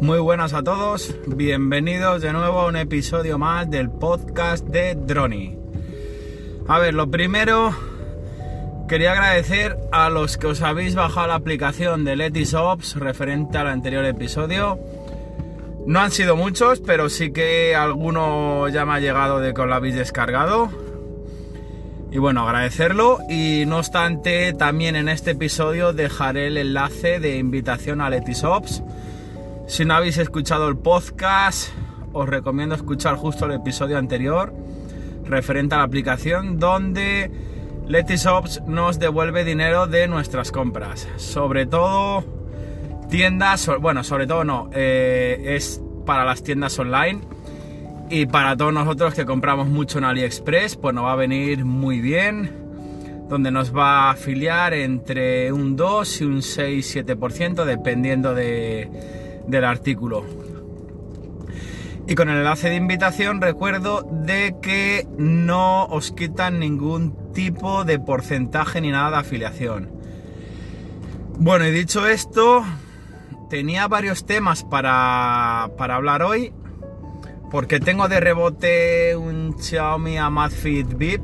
Muy buenas a todos, bienvenidos de nuevo a un episodio más del podcast de Droni. A ver, lo primero, quería agradecer a los que os habéis bajado la aplicación de Letisops referente al anterior episodio. No han sido muchos, pero sí que alguno ya me ha llegado de que os lo habéis descargado. Y bueno, agradecerlo. Y no obstante, también en este episodio dejaré el enlace de invitación a Letisops. Si no habéis escuchado el podcast, os recomiendo escuchar justo el episodio anterior referente a la aplicación donde Letisops nos devuelve dinero de nuestras compras. Sobre todo tiendas, bueno, sobre todo no, eh, es para las tiendas online y para todos nosotros que compramos mucho en AliExpress, pues nos va a venir muy bien, donde nos va a afiliar entre un 2 y un 6-7%, dependiendo de, del artículo. Y con el enlace de invitación recuerdo de que no os quitan ningún tipo de porcentaje ni nada de afiliación. Bueno, y dicho esto, tenía varios temas para, para hablar hoy porque tengo de rebote un Xiaomi Amazfit VIP,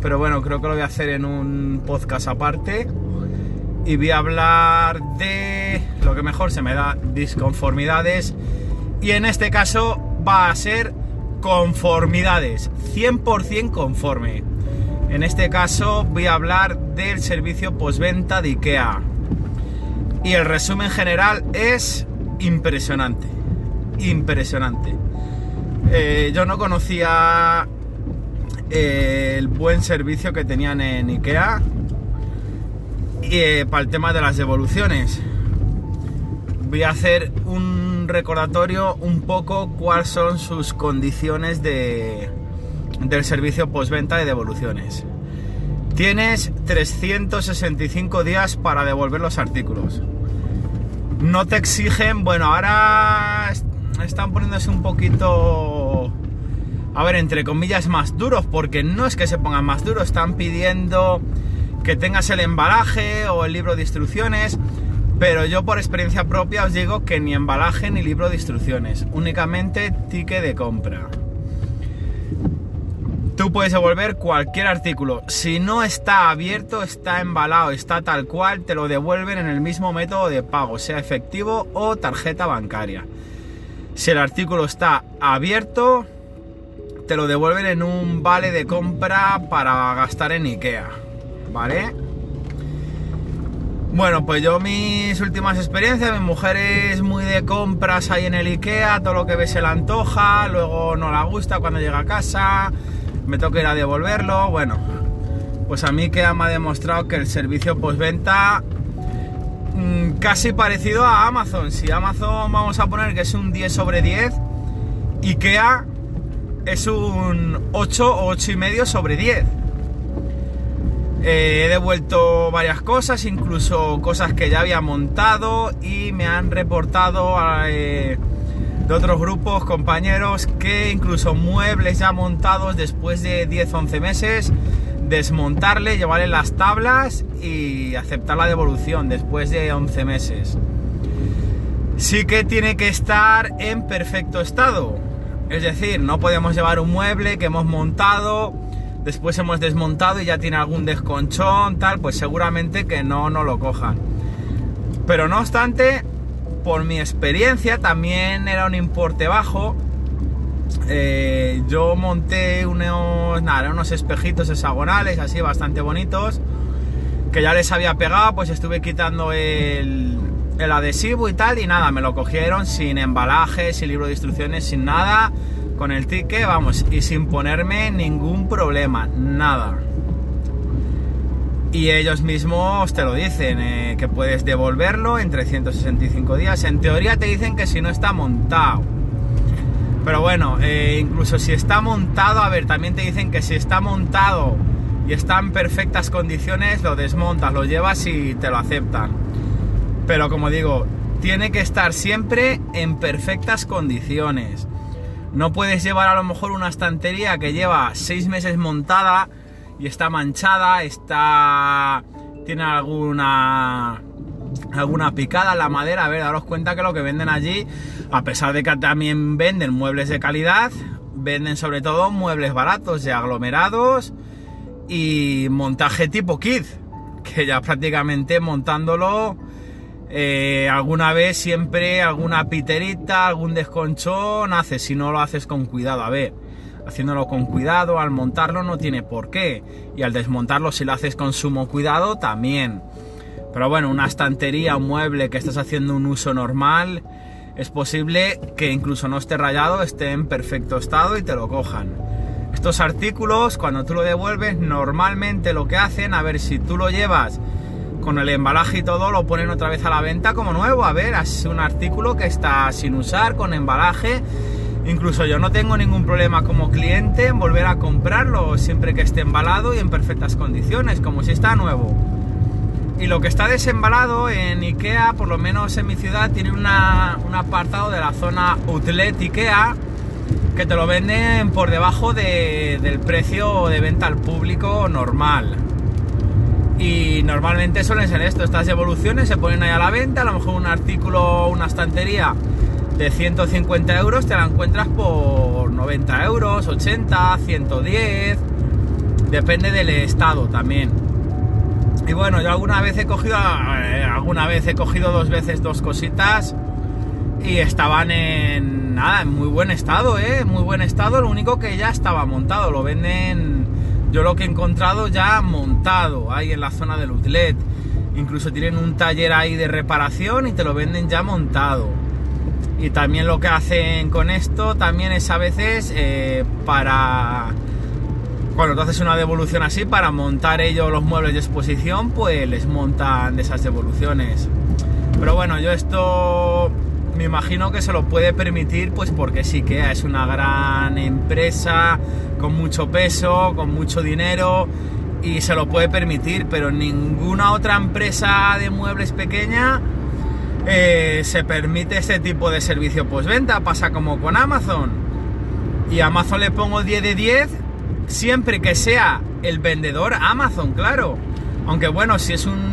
pero bueno, creo que lo voy a hacer en un podcast aparte. Y voy a hablar de lo que mejor se me da, disconformidades. Y en este caso va a ser conformidades, 100% conforme. En este caso voy a hablar del servicio postventa de IKEA. Y el resumen general es impresionante. Impresionante. Eh, yo no conocía eh, el buen servicio que tenían en IKEA eh, para el tema de las devoluciones. Voy a hacer un recordatorio un poco cuáles son sus condiciones de, del servicio postventa de devoluciones. Tienes 365 días para devolver los artículos. No te exigen, bueno, ahora están poniéndose un poquito, a ver, entre comillas, más duros, porque no es que se pongan más duros, están pidiendo que tengas el embalaje o el libro de instrucciones, pero yo por experiencia propia os digo que ni embalaje ni libro de instrucciones, únicamente ticket de compra. Tú puedes devolver cualquier artículo. Si no está abierto, está embalado, está tal cual, te lo devuelven en el mismo método de pago, sea efectivo o tarjeta bancaria. Si el artículo está abierto, te lo devuelven en un vale de compra para gastar en IKEA. ¿Vale? Bueno, pues yo mis últimas experiencias, mi mujer es muy de compras ahí en el IKEA, todo lo que ve se le antoja, luego no la gusta cuando llega a casa, me toca ir a devolverlo, bueno, pues a mí IKEA me ha demostrado que el servicio postventa Mm, casi parecido a Amazon. Si Amazon vamos a poner que es un 10 sobre 10, IKEA es un 8 o 8 y medio sobre 10. Eh, he devuelto varias cosas, incluso cosas que ya había montado y me han reportado eh, de otros grupos, compañeros, que incluso muebles ya montados después de 10-11 meses desmontarle, llevarle las tablas y aceptar la devolución después de 11 meses. Sí que tiene que estar en perfecto estado. Es decir, no podemos llevar un mueble que hemos montado, después hemos desmontado y ya tiene algún desconchón, tal, pues seguramente que no, no lo cojan. Pero no obstante, por mi experiencia también era un importe bajo eh, yo monté unos, nada, unos espejitos hexagonales así bastante bonitos que ya les había pegado, pues estuve quitando el, el adhesivo y tal y nada, me lo cogieron sin embalaje, sin libro de instrucciones, sin nada, con el ticket, vamos, y sin ponerme ningún problema, nada. Y ellos mismos te lo dicen, eh, que puedes devolverlo en 365 días. En teoría te dicen que si no está montado. Pero bueno, eh, incluso si está montado, a ver, también te dicen que si está montado y está en perfectas condiciones, lo desmontas, lo llevas y te lo aceptan. Pero como digo, tiene que estar siempre en perfectas condiciones. No puedes llevar a lo mejor una estantería que lleva seis meses montada y está manchada, está. tiene alguna alguna picada en la madera. A ver, daros cuenta que lo que venden allí, a pesar de que también venden muebles de calidad, venden sobre todo muebles baratos y aglomerados y montaje tipo kit, que ya prácticamente montándolo eh, alguna vez siempre alguna piterita, algún desconchón hace si no lo haces con cuidado. A ver, haciéndolo con cuidado, al montarlo no tiene por qué. Y al desmontarlo si lo haces con sumo cuidado también. Pero bueno, una estantería, un mueble que estás haciendo un uso normal, es posible que incluso no esté rayado, esté en perfecto estado y te lo cojan. Estos artículos, cuando tú lo devuelves, normalmente lo que hacen, a ver si tú lo llevas con el embalaje y todo, lo ponen otra vez a la venta como nuevo. A ver, es un artículo que está sin usar, con embalaje. Incluso yo no tengo ningún problema como cliente en volver a comprarlo siempre que esté embalado y en perfectas condiciones, como si está nuevo. Y lo que está desembalado en IKEA, por lo menos en mi ciudad, tiene un apartado de la zona Outlet IKEA que te lo venden por debajo del precio de venta al público normal. Y normalmente suelen ser esto, estas evoluciones se ponen ahí a la venta, a lo mejor un artículo, una estantería de 150 euros te la encuentras por 90 euros, 80, 110, depende del estado también. Y bueno, yo alguna vez he cogido, eh, alguna vez he cogido dos veces dos cositas y estaban en nada, en muy buen estado, ¿eh? Muy buen estado, lo único que ya estaba montado, lo venden, yo lo que he encontrado ya montado ahí en la zona del outlet. Incluso tienen un taller ahí de reparación y te lo venden ya montado. Y también lo que hacen con esto también es a veces eh, para cuando tú haces una devolución así, para montar ellos los muebles de exposición, pues les montan de esas devoluciones. Pero bueno, yo esto me imagino que se lo puede permitir, pues porque sí que es una gran empresa con mucho peso, con mucho dinero y se lo puede permitir, pero ninguna otra empresa de muebles pequeña eh, se permite este tipo de servicio postventa. Pasa como con Amazon. Y Amazon le pongo 10 de 10 siempre que sea el vendedor Amazon, claro. Aunque bueno, si es un,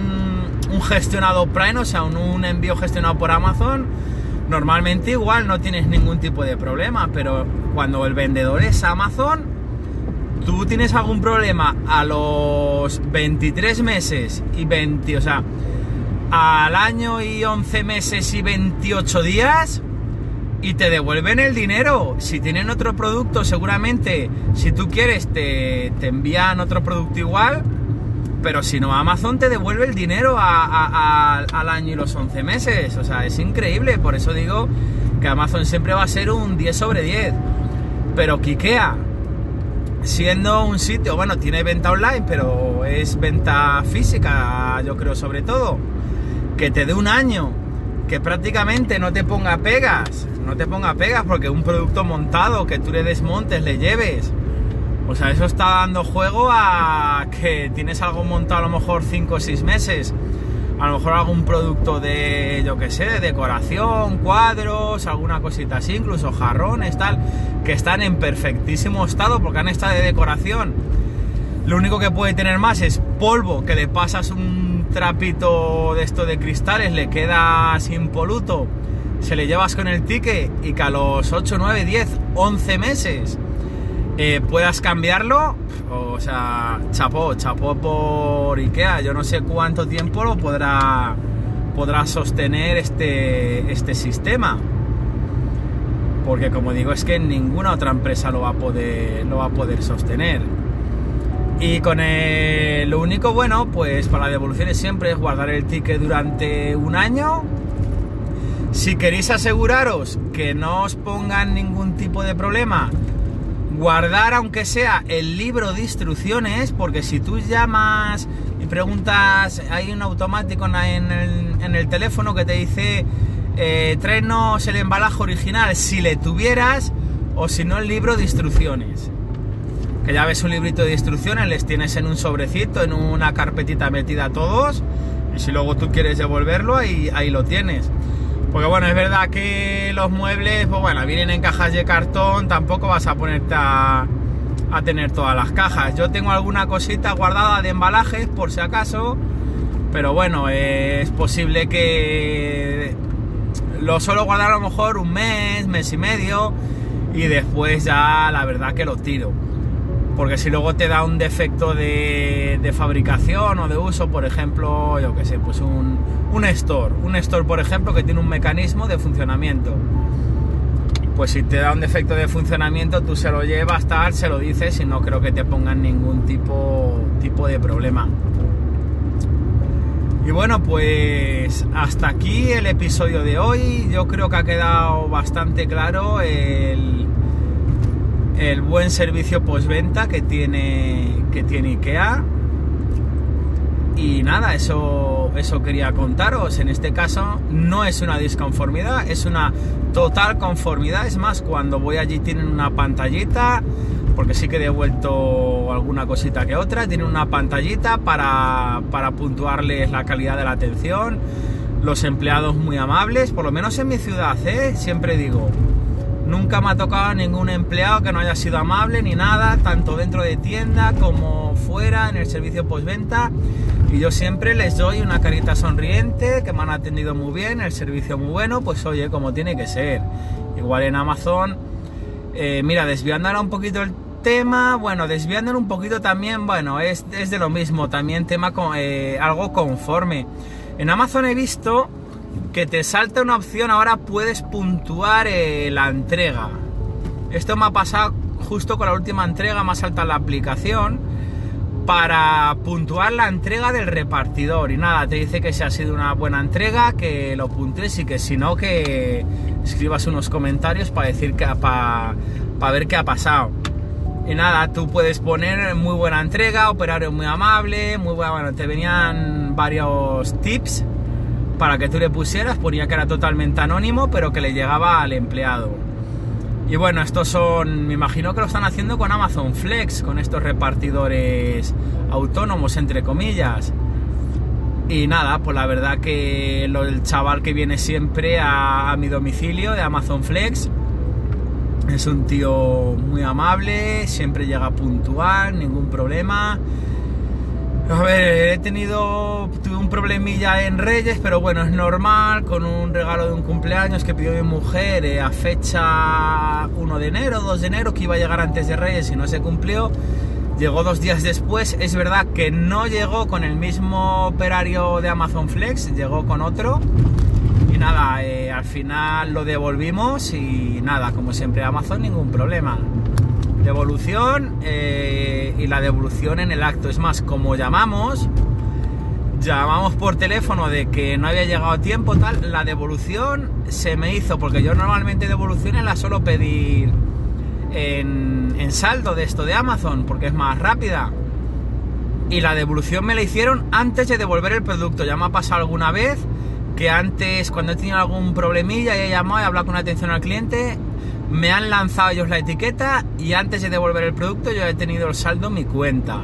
un gestionado Prime, o sea, un, envío gestionado por Amazon, normalmente igual no tienes ningún tipo de problema, pero cuando el vendedor es Amazon, tú tienes algún problema a los 23 meses y 20, o sea, al año y 11 meses y 28 días, y te devuelven el dinero. Si tienen otro producto, seguramente, si tú quieres, te, envían otro producto igual. Pero si no, Amazon te devuelve el dinero al año y los 11 meses. O sea, es increíble. Por eso digo que Amazon siempre va a ser un 10 sobre 10. Pero Kikea, siendo un sitio, bueno, tiene venta online, pero es venta física, yo creo, sobre todo. Que te dé un año, que prácticamente no te ponga pegas no te ponga pegas porque un producto montado que tú le desmontes, le lleves. O sea, eso está dando juego a que tienes algo montado a lo mejor 5 o 6 meses. A lo mejor algún producto de, yo que sé, de decoración, cuadros, alguna cosita así, incluso jarrones, tal, que están en perfectísimo estado porque han estado de decoración. Lo único que puede tener más es polvo, que le pasas un trapito de esto de cristales, le queda sin poluto se le llevas con el ticket y que a los 8, 9, 10, 11 meses eh, puedas cambiarlo, o sea, chapó, chapó por Ikea. Yo no sé cuánto tiempo lo podrá, podrá sostener este, este sistema. Porque como digo, es que ninguna otra empresa lo va a poder, lo va a poder sostener. Y con lo único bueno, pues para la devolución siempre es guardar el ticket durante un año si queréis aseguraros que no os pongan ningún tipo de problema, guardar aunque sea el libro de instrucciones, porque si tú llamas y preguntas, hay un automático en el, teléfono que te dice, eh, tráenos el embalaje original, si le tuvieras, o si no el libro de instrucciones. Que ya ves un librito de instrucciones, les tienes en un sobrecito, en una carpetita metida a todos, y si luego tú quieres devolverlo, ahí, ahí lo tienes. Porque bueno, es verdad que los muebles, pues bueno, vienen en cajas de cartón, tampoco vas a ponerte a, tener todas las cajas. Yo tengo alguna cosita guardada de embalajes por si acaso, Pero bueno, es posible que lo suelo guardar a lo mejor un mes, mes y medio y después ya la verdad que lo tiro. Porque si luego te da un defecto de, fabricación o de uso, por ejemplo, yo que sé, pues un, un store. Un store, por ejemplo, que tiene un mecanismo de funcionamiento. Pues si te da un defecto de funcionamiento, tú se lo llevas, tal, se lo dices y no creo que te pongan ningún tipo, tipo de problema. Y bueno, pues hasta aquí el episodio de hoy. Yo creo que ha quedado bastante claro el, el buen servicio postventa que tiene, que tiene IKEA. Y nada, eso, eso quería contaros. En este caso no es una disconformidad, es una total conformidad. Es más, cuando voy allí tienen una pantallita porque sí que he devuelto alguna cosita que otra. Tiene una pantallita para, para puntuarles la calidad de la atención. Los empleados muy amables, por lo menos en mi ciudad, ¿eh? siempre digo. Nunca me ha tocado ningún empleado que no haya sido amable ni nada, tanto dentro de tienda como fuera en el servicio postventa. Y yo siempre les doy una carita sonriente, que me han atendido muy bien, el servicio muy bueno, pues oye, como tiene que ser. Igual en Amazon, eh, mira, desviando ahora un poquito el tema, bueno, desviándolo un poquito también, bueno, es, es de lo mismo, también tema con, eh, algo conforme. En Amazon he visto que te salta una opción, ahora puedes puntuar eh, la entrega. Esto me ha pasado justo con la última entrega, más alta la aplicación, para puntuar la entrega del repartidor. Y nada, te dice que si ha sido una buena entrega, que lo puntes y que si no, que escribas unos comentarios para decir que para, para ver qué ha pasado. Y nada, tú puedes poner muy buena entrega, operario muy amable, muy buena, bueno, te venían varios tips para que tú le pusieras, ponía que era totalmente anónimo, pero que le llegaba al empleado. Y bueno, estos son, me imagino que lo están haciendo con Amazon Flex, con estos repartidores autónomos, entre comillas. Y nada, pues la verdad que el chaval que viene siempre a mi domicilio de Amazon Flex, es un tío muy amable, siempre llega puntual, ningún problema. A ver, he tenido tuve un problemilla en Reyes, pero bueno, es normal, con un regalo de un cumpleaños que pidió mi mujer eh, a fecha 1 de enero, 2 de enero, que iba a llegar antes de Reyes y no se cumplió. Llegó dos días después, es verdad que no llegó con el mismo operario de Amazon Flex, llegó con otro nada, eh, al final lo devolvimos y nada, como siempre Amazon, ningún problema. Devolución eh, y la devolución en el acto. Es más, como llamamos, llamamos por teléfono de que no había llegado a tiempo, tal, la devolución se me hizo, porque yo normalmente devoluciones la suelo pedir en, en saldo de esto de Amazon, porque es más rápida. Y la devolución me la hicieron antes de devolver el producto. Ya me ha pasado alguna vez que antes, cuando he tenido algún problemilla y he llamado y he hablado con atención al cliente, me han lanzado ellos la etiqueta y antes de devolver el producto yo he tenido el saldo en mi cuenta.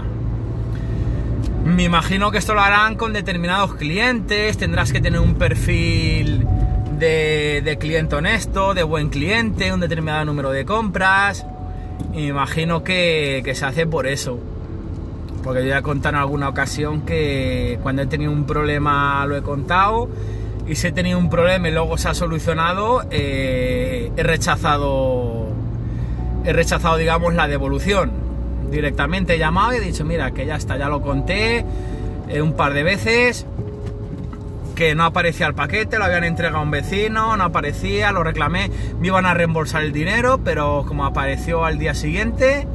Me imagino que esto lo harán con determinados clientes, tendrás que tener un perfil de, cliente honesto, de buen cliente, un determinado número de compras. me imagino que, que se hace por eso. Porque yo ya he contado en alguna ocasión que cuando he tenido un problema lo he contado y si he tenido un problema y luego se ha solucionado, eh, he rechazado, he rechazado, digamos, la devolución. Directamente he llamado y he dicho, mira, que ya está, ya lo conté eh, un par de veces, que no aparecía el paquete, lo habían entregado a un vecino, no aparecía, lo reclamé, me iban a reembolsar el dinero, pero como apareció al día siguiente,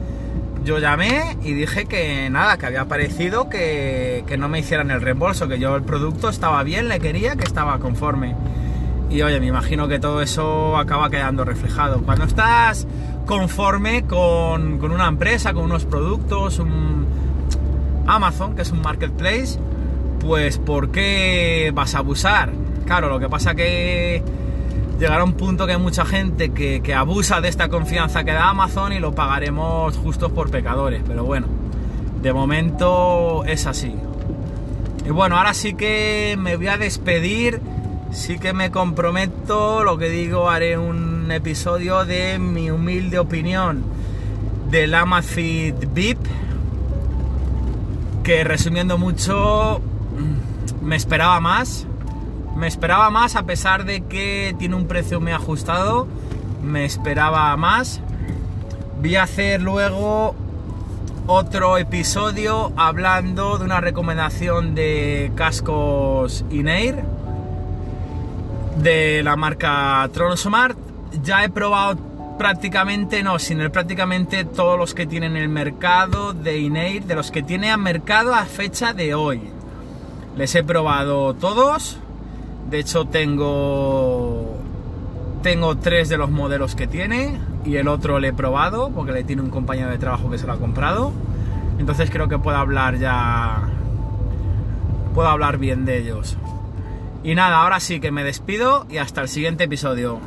yo llamé y dije que nada, que había aparecido que, no me hicieran el reembolso, que yo el producto estaba bien, le quería, que estaba conforme. Y oye, me imagino que todo eso acaba quedando reflejado. Cuando estás conforme con, con una empresa, con unos productos, un Amazon, que es un marketplace, pues ¿por qué vas a abusar? Claro, lo que pasa que llegará un punto que hay mucha gente que, abusa de esta confianza que da Amazon y lo pagaremos justos por pecadores. Pero bueno, de momento es así. Y bueno, ahora sí que me voy a despedir. Sí que me comprometo, lo que digo, haré un episodio de mi humilde opinión del Amazfit VIP. Que resumiendo mucho, me esperaba más. Me esperaba más a pesar de que tiene un precio muy ajustado. Me esperaba más. Voy a hacer luego otro episodio hablando de una recomendación de cascos Inair de la marca Tronsmart. Ya he probado prácticamente, no, sin el prácticamente todos los que tienen el mercado de Inair, de los que tiene a mercado a fecha de hoy. Les he probado todos. De hecho tengo tengo tres de los modelos que tiene y el otro le he probado porque le tiene un compañero de trabajo que se lo ha comprado. Entonces creo que puedo hablar ya puedo hablar bien de ellos. Y nada, ahora sí que me despido y hasta el siguiente episodio.